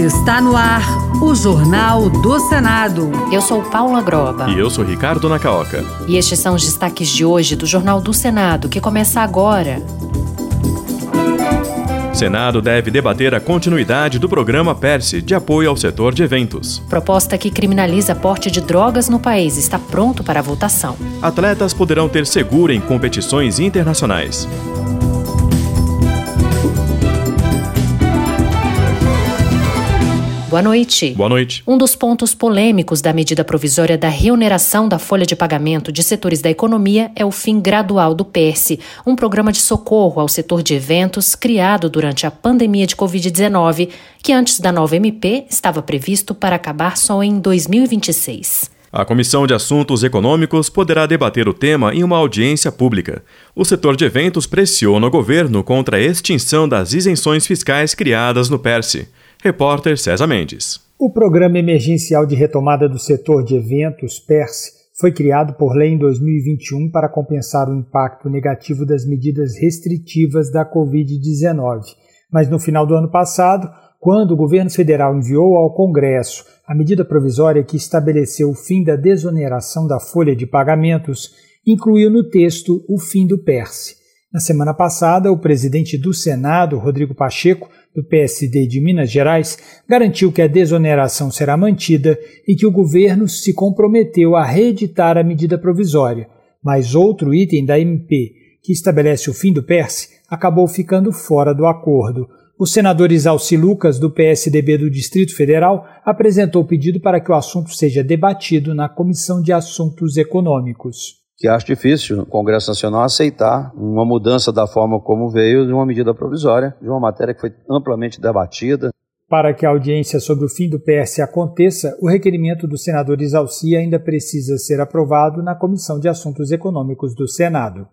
Está no ar o Jornal do Senado. Eu sou Paula Groba. E eu sou Ricardo Nacaoca. E estes são os destaques de hoje do Jornal do Senado, que começa agora. Senado deve debater a continuidade do programa PERSE de apoio ao setor de eventos. Proposta que criminaliza porte de drogas no país está pronto para a votação. Atletas poderão ter seguro em competições internacionais. Boa noite. Boa noite. Um dos pontos polêmicos da medida provisória da reoneração da folha de pagamento de setores da economia é o fim gradual do PERSE, um programa de socorro ao setor de eventos criado durante a pandemia de Covid-19, que antes da nova MP estava previsto para acabar só em 2026. A Comissão de Assuntos Econômicos poderá debater o tema em uma audiência pública. O setor de eventos pressiona o governo contra a extinção das isenções fiscais criadas no PERSE. Repórter César Mendes. O Programa Emergencial de Retomada do Setor de Eventos, PERSE, foi criado por lei em 2021 para compensar o impacto negativo das medidas restritivas da Covid-19. Mas no final do ano passado, quando o governo federal enviou ao Congresso a medida provisória que estabeleceu o fim da desoneração da folha de pagamentos, incluiu no texto o fim do PERSE. Na semana passada, o presidente do Senado, Rodrigo Pacheco, do PSD de Minas Gerais, garantiu que a desoneração será mantida e que o governo se comprometeu a reeditar a medida provisória. Mas outro item da MP, que estabelece o fim do PERSE, acabou ficando fora do acordo. O senador Isalci Lucas, do PSDB do Distrito Federal, apresentou pedido para que o assunto seja debatido na Comissão de Assuntos Econômicos que acho difícil o Congresso Nacional aceitar uma mudança da forma como veio de uma medida provisória, de uma matéria que foi amplamente debatida. Para que a audiência sobre o fim do PS aconteça, o requerimento do senador Isalci ainda precisa ser aprovado na Comissão de Assuntos Econômicos do Senado.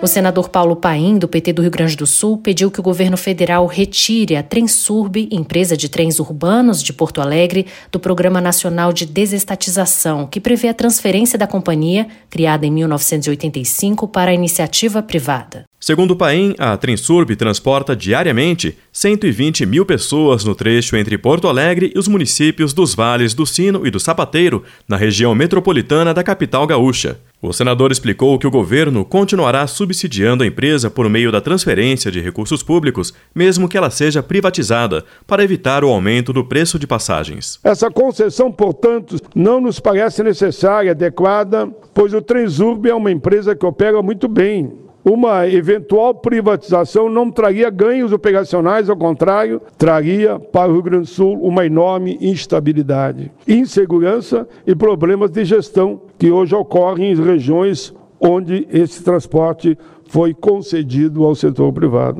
O senador Paulo Paim, do PT do Rio Grande do Sul, pediu que o governo federal retire a Trensurb, empresa de trens urbanos de Porto Alegre, do Programa Nacional de Desestatização, que prevê a transferência da companhia, criada em 1985, para a iniciativa privada. Segundo o Paim, a Trensurb transporta diariamente 120 mil pessoas no trecho entre Porto Alegre e os municípios dos Vales do Sino e do Sapateiro, na região metropolitana da capital gaúcha. O senador explicou que o governo continuará subsidiando a empresa por meio da transferência de recursos públicos, mesmo que ela seja privatizada, para evitar o aumento do preço de passagens. Essa concessão, portanto, não nos parece necessária, adequada, pois o Transurb é uma empresa que opera muito bem uma eventual privatização não traria ganhos operacionais, ao contrário, traria para o Rio Grande do Sul uma enorme instabilidade, insegurança e problemas de gestão que hoje ocorrem em regiões onde esse transporte foi concedido ao setor privado.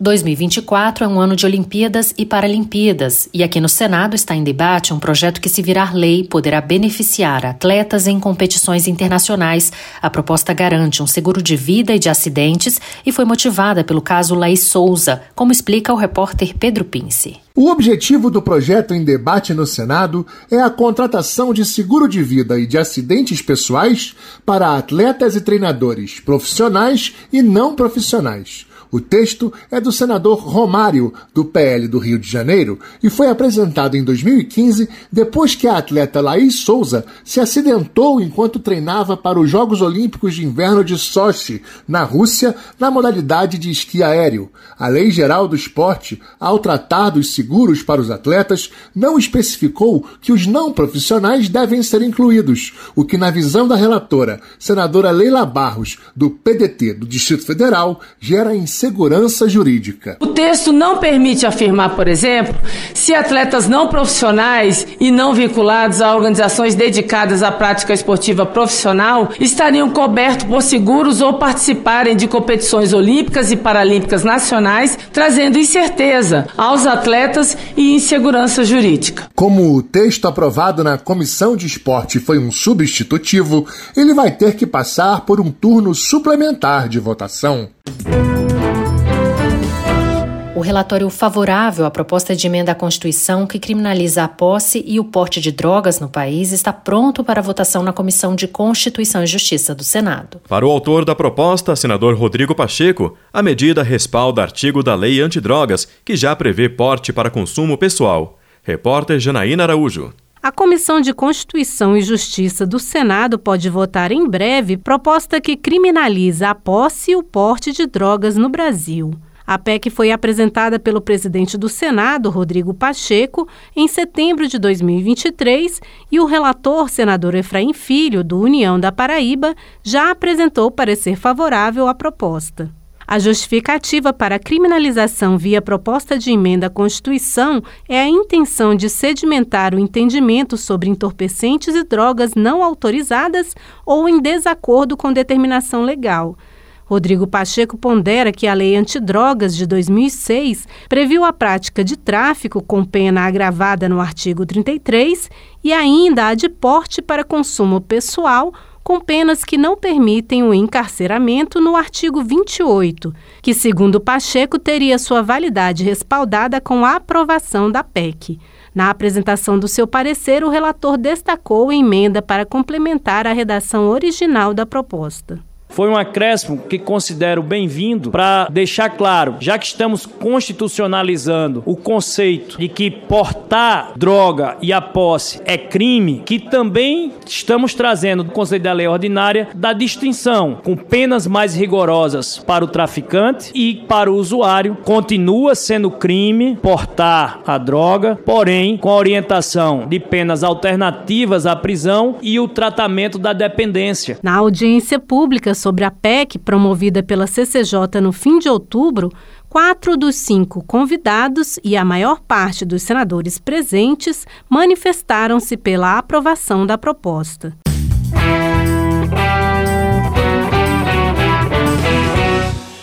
2024 é um ano de Olimpíadas e Paralimpíadas, e aqui no Senado está em debate um projeto que, se virar lei, poderá beneficiar atletas em competições internacionais. A proposta garante um seguro de vida e de acidentes e foi motivada pelo caso Laís Souza, como explica o repórter Pedro Pince. O objetivo do projeto em debate no Senado é a contratação de seguro de vida e de acidentes pessoais para atletas e treinadores profissionais e não profissionais. O texto é do senador Romário, do PL do Rio de Janeiro, e foi apresentado em 2015 depois que a atleta Laís Souza se acidentou enquanto treinava para os Jogos Olímpicos de Inverno de Sochi, na Rússia, na modalidade de esqui aéreo. A Lei Geral do Esporte, ao tratar dos seguros para os atletas, não especificou que os não profissionais devem ser incluídos, o que, na visão da relatora, senadora Leila Barros, do PDT do Distrito Federal, gera incerteza segurança jurídica. O texto não permite afirmar, por exemplo, se atletas não profissionais e não vinculados a organizações dedicadas à prática esportiva profissional estariam cobertos por seguros ou participarem de competições olímpicas e paralímpicas nacionais, trazendo incerteza aos atletas e insegurança jurídica. Como o texto aprovado na Comissão de Esporte foi um substitutivo, ele vai ter que passar por um turno suplementar de votação. O relatório favorável à proposta de emenda à Constituição que criminaliza a posse e o porte de drogas no país está pronto para votação na Comissão de Constituição e Justiça do Senado. Para o autor da proposta, senador Rodrigo Pacheco, a medida respalda artigo da Lei Antidrogas, que já prevê porte para consumo pessoal. Repórter Janaína Araújo. A Comissão de Constituição e Justiça do Senado pode votar em breve proposta que criminaliza a posse e o porte de drogas no Brasil. A PEC foi apresentada pelo presidente do Senado, Rodrigo Pacheco, em setembro de 2023 e o relator, senador Efraim Filho, do União da Paraíba, já apresentou parecer favorável à proposta. A justificativa para a criminalização via proposta de emenda à Constituição é a intenção de sedimentar o entendimento sobre entorpecentes e drogas não autorizadas ou em desacordo com determinação legal. Rodrigo Pacheco pondera que a Lei Antidrogas de 2006 previu a prática de tráfico com pena agravada no artigo 33 e ainda a de porte para consumo pessoal com penas que não permitem o encarceramento no artigo 28, que, segundo Pacheco, teria sua validade respaldada com a aprovação da PEC. Na apresentação do seu parecer, o relator destacou a emenda para complementar a redação original da proposta. Foi um acréscimo que considero bem-vindo para deixar claro, já que estamos constitucionalizando o conceito de que portar droga e a posse é crime, que também estamos trazendo do conceito da lei ordinária da distinção com penas mais rigorosas para o traficante e para o usuário. Continua sendo crime portar a droga, porém com a orientação de penas alternativas à prisão e o tratamento da dependência. Na audiência pública sobre a PEC promovida pela CCJ no fim de outubro, quatro dos cinco convidados e a maior parte dos senadores presentes manifestaram-se pela aprovação da proposta.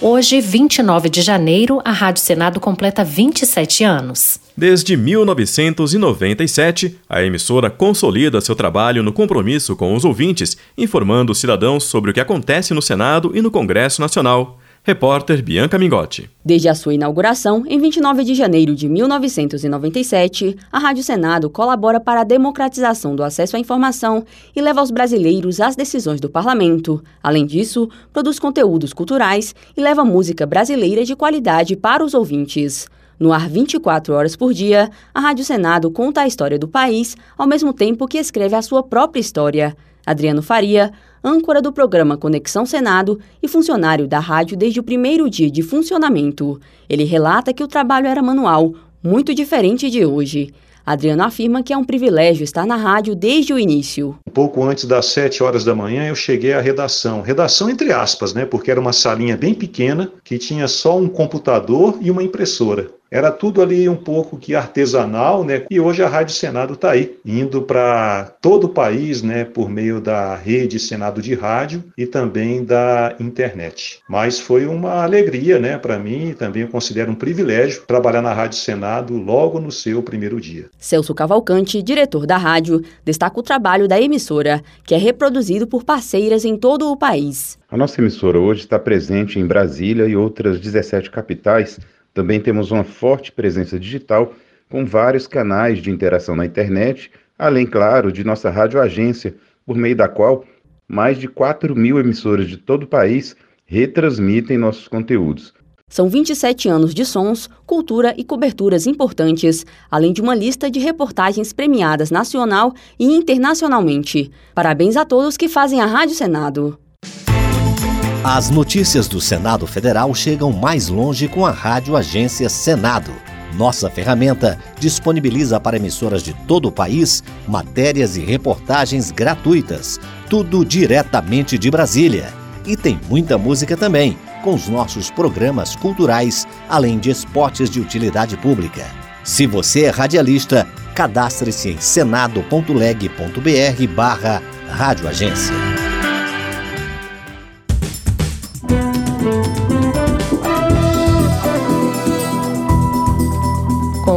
Hoje, 29 de janeiro, a Rádio Senado completa 27 anos. Desde 1997, a emissora consolida seu trabalho no compromisso com os ouvintes, informando os cidadãos sobre o que acontece no Senado e no Congresso Nacional. Repórter Bianca Mingotti. Desde a sua inauguração, em 29 de janeiro de 1997, a Rádio Senado colabora para a democratização do acesso à informação e leva aos brasileiros as decisões do parlamento. Além disso, produz conteúdos culturais e leva música brasileira de qualidade para os ouvintes. No ar 24 horas por dia, a Rádio Senado conta a história do país, ao mesmo tempo que escreve a sua própria história. Adriano Faria, âncora do programa Conexão Senado e funcionário da rádio desde o primeiro dia de funcionamento. Ele relata que o trabalho era manual, muito diferente de hoje. Adriano afirma que é um privilégio estar na rádio desde o início. Pouco antes das 7 horas da manhã eu cheguei à redação. Redação entre aspas, né? Porque era uma salinha bem pequena que tinha só um computador e uma impressora. Era tudo ali um pouco que artesanal, né? E hoje a Rádio Senado está aí, indo para todo o país, né? Por meio da rede Senado de Rádio e também da internet. Mas foi uma alegria, né? Para mim, também eu considero um privilégio trabalhar na Rádio Senado logo no seu primeiro dia. Celso Cavalcante, diretor da rádio, destaca o trabalho da emissora, que é reproduzido por parceiras em todo o país. A nossa emissora hoje está presente em Brasília e outras 17 capitais também temos uma forte presença digital, com vários canais de interação na internet, além, claro, de nossa radioagência, por meio da qual mais de 4 mil emissoras de todo o país retransmitem nossos conteúdos. São 27 anos de sons, cultura e coberturas importantes, além de uma lista de reportagens premiadas nacional e internacionalmente. Parabéns a todos que fazem a Rádio Senado. As notícias do Senado Federal chegam mais longe com a Rádio Agência Senado. Nossa ferramenta disponibiliza para emissoras de todo o país matérias e reportagens gratuitas, tudo diretamente de Brasília. E tem muita música também, com os nossos programas culturais, além de esportes de utilidade pública. Se você é radialista, cadastre-se em senado.leg.br barra radioagência.